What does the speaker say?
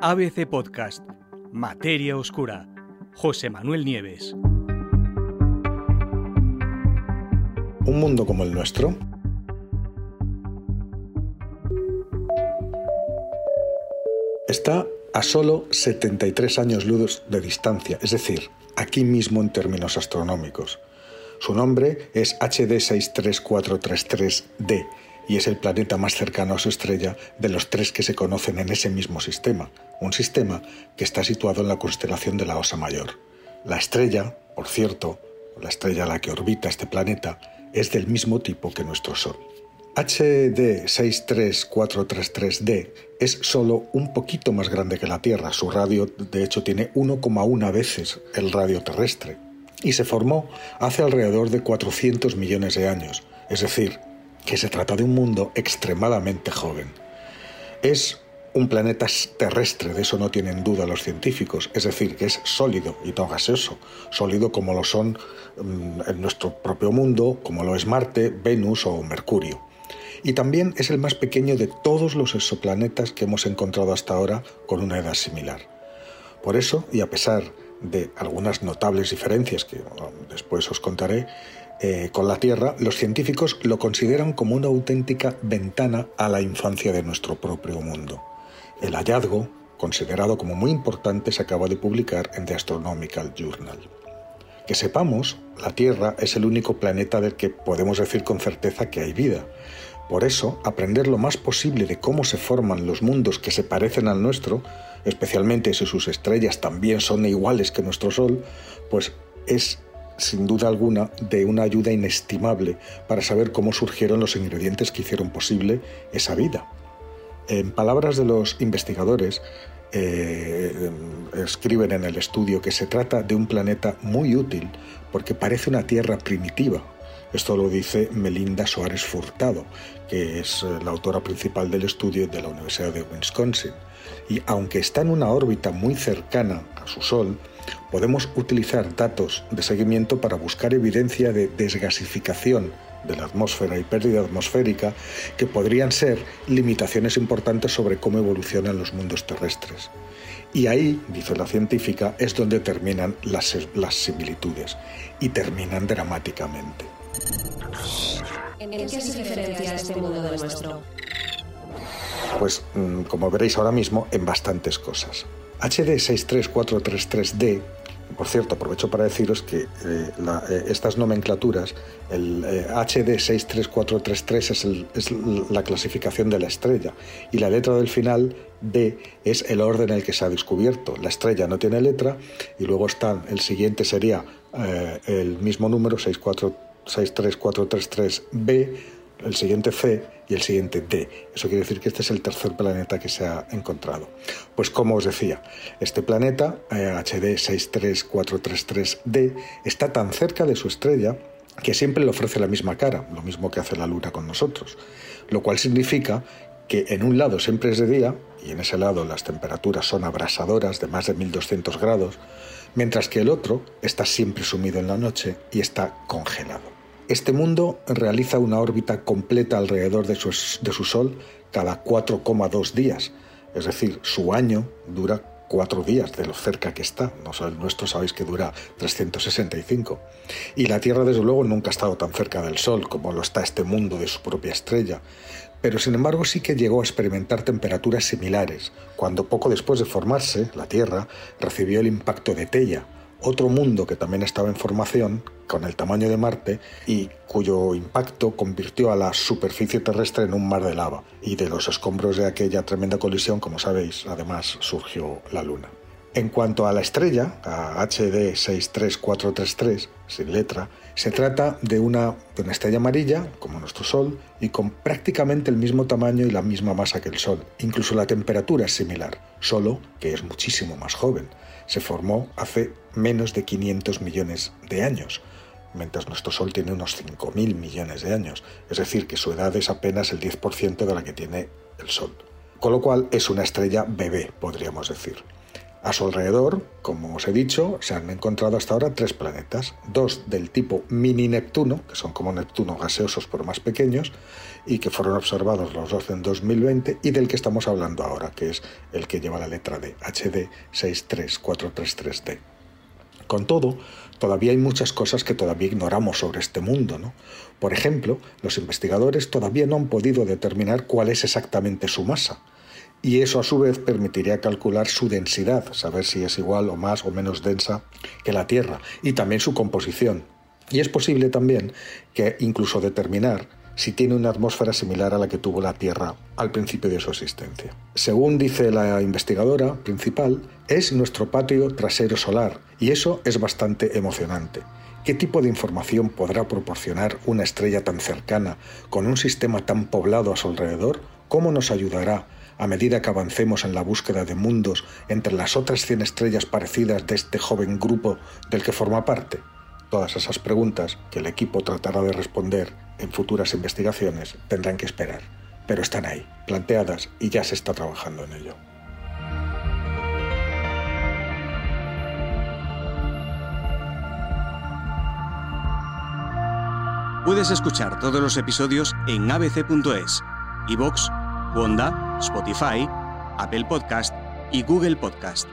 ABC Podcast, Materia Oscura, José Manuel Nieves. Un mundo como el nuestro está a solo 73 años luz de distancia, es decir, aquí mismo en términos astronómicos. Su nombre es HD 63433d y es el planeta más cercano a su estrella de los tres que se conocen en ese mismo sistema, un sistema que está situado en la constelación de la Osa Mayor. La estrella, por cierto, la estrella a la que orbita este planeta, es del mismo tipo que nuestro Sol. HD 63433d es solo un poquito más grande que la Tierra. Su radio, de hecho, tiene 1,1 veces el radio terrestre. Y se formó hace alrededor de 400 millones de años. Es decir, que se trata de un mundo extremadamente joven. Es un planeta terrestre, de eso no tienen duda los científicos, es decir, que es sólido y no gaseoso, sólido como lo son mm, en nuestro propio mundo, como lo es Marte, Venus o Mercurio. Y también es el más pequeño de todos los exoplanetas que hemos encontrado hasta ahora con una edad similar. Por eso, y a pesar de algunas notables diferencias que después os contaré, eh, con la Tierra, los científicos lo consideran como una auténtica ventana a la infancia de nuestro propio mundo. El hallazgo, considerado como muy importante, se acaba de publicar en The Astronomical Journal. Que sepamos, la Tierra es el único planeta del que podemos decir con certeza que hay vida. Por eso, aprender lo más posible de cómo se forman los mundos que se parecen al nuestro, especialmente si sus estrellas también son iguales que nuestro Sol, pues es sin duda alguna, de una ayuda inestimable para saber cómo surgieron los ingredientes que hicieron posible esa vida. En palabras de los investigadores, eh, escriben en el estudio que se trata de un planeta muy útil porque parece una Tierra primitiva. Esto lo dice Melinda Soares Furtado, que es eh, la autora principal del estudio de la Universidad de Wisconsin. Y aunque está en una órbita muy cercana a su Sol, podemos utilizar datos de seguimiento para buscar evidencia de desgasificación de la atmósfera y pérdida atmosférica que podrían ser limitaciones importantes sobre cómo evolucionan los mundos terrestres. Y ahí, dice la científica, es donde terminan las, las similitudes y terminan dramáticamente. ¿En qué se diferencia este mundo nuestro? Pues, mm, como veréis ahora mismo, en bastantes cosas. HD 63433D, por cierto, aprovecho para deciros que eh, eh, estas nomenclaturas, el HD eh, 63433 es, es la clasificación de la estrella y la letra del final D es el orden en el que se ha descubierto. La estrella no tiene letra y luego está, el siguiente sería el mismo número 63433B, el siguiente C y el siguiente D. Eso quiere decir que este es el tercer planeta que se ha encontrado. Pues como os decía, este planeta, HD 63433D, está tan cerca de su estrella que siempre le ofrece la misma cara, lo mismo que hace la Luna con nosotros, lo cual significa que en un lado siempre es de día y en ese lado las temperaturas son abrasadoras de más de 1200 grados, mientras que el otro está siempre sumido en la noche y está congelado. Este mundo realiza una órbita completa alrededor de su, Sol cada 4,2 días, es decir, su año dura cuatro días de lo cerca que está. El nuestro sabéis que dura 365. Y la Tierra, desde luego, nunca ha estado tan cerca del Sol como lo está este mundo de su propia estrella. Pero sin embargo sí que llegó a experimentar temperaturas similares, cuando poco después de formarse, la Tierra recibió el impacto de Teia, otro mundo que también estaba en formación, con el tamaño de Marte, y cuyo impacto convirtió a la superficie terrestre en un mar de lava. Y de los escombros de aquella tremenda colisión, como sabéis, además surgió la Luna. En cuanto a la estrella, a HD 63433, sin letra, se trata de una, de una estrella amarilla, como nuestro Sol, y con prácticamente el mismo tamaño y la misma masa que el Sol. Incluso la temperatura es similar, solo que es muchísimo más joven. Se formó hace menos de 500 millones de años, mientras nuestro Sol tiene unos 5.000 millones de años, es decir, que su edad es apenas el 10% de la que tiene el Sol. Con lo cual es una estrella bebé, podríamos decir. A su alrededor, como os he dicho, se han encontrado hasta ahora tres planetas, dos del tipo mini Neptuno, que son como Neptuno gaseosos pero más pequeños, y que fueron observados los dos en 2020, y del que estamos hablando ahora, que es el que lleva la letra D, HD 63433D. Con todo, todavía hay muchas cosas que todavía ignoramos sobre este mundo. ¿no? Por ejemplo, los investigadores todavía no han podido determinar cuál es exactamente su masa y eso a su vez permitiría calcular su densidad, saber si es igual o más o menos densa que la Tierra, y también su composición. Y es posible también que incluso determinar si tiene una atmósfera similar a la que tuvo la Tierra al principio de su existencia. Según dice la investigadora principal, es nuestro patio trasero solar, y eso es bastante emocionante. ¿Qué tipo de información podrá proporcionar una estrella tan cercana, con un sistema tan poblado a su alrededor? ¿Cómo nos ayudará a medida que avancemos en la búsqueda de mundos entre las otras 100 estrellas parecidas de este joven grupo del que forma parte? Todas esas preguntas que el equipo tratará de responder en futuras investigaciones tendrán que esperar, pero están ahí, planteadas y ya se está trabajando en ello. Puedes escuchar todos los episodios en abc.es, iVoox, Wanda, Spotify, Apple Podcast y Google Podcast.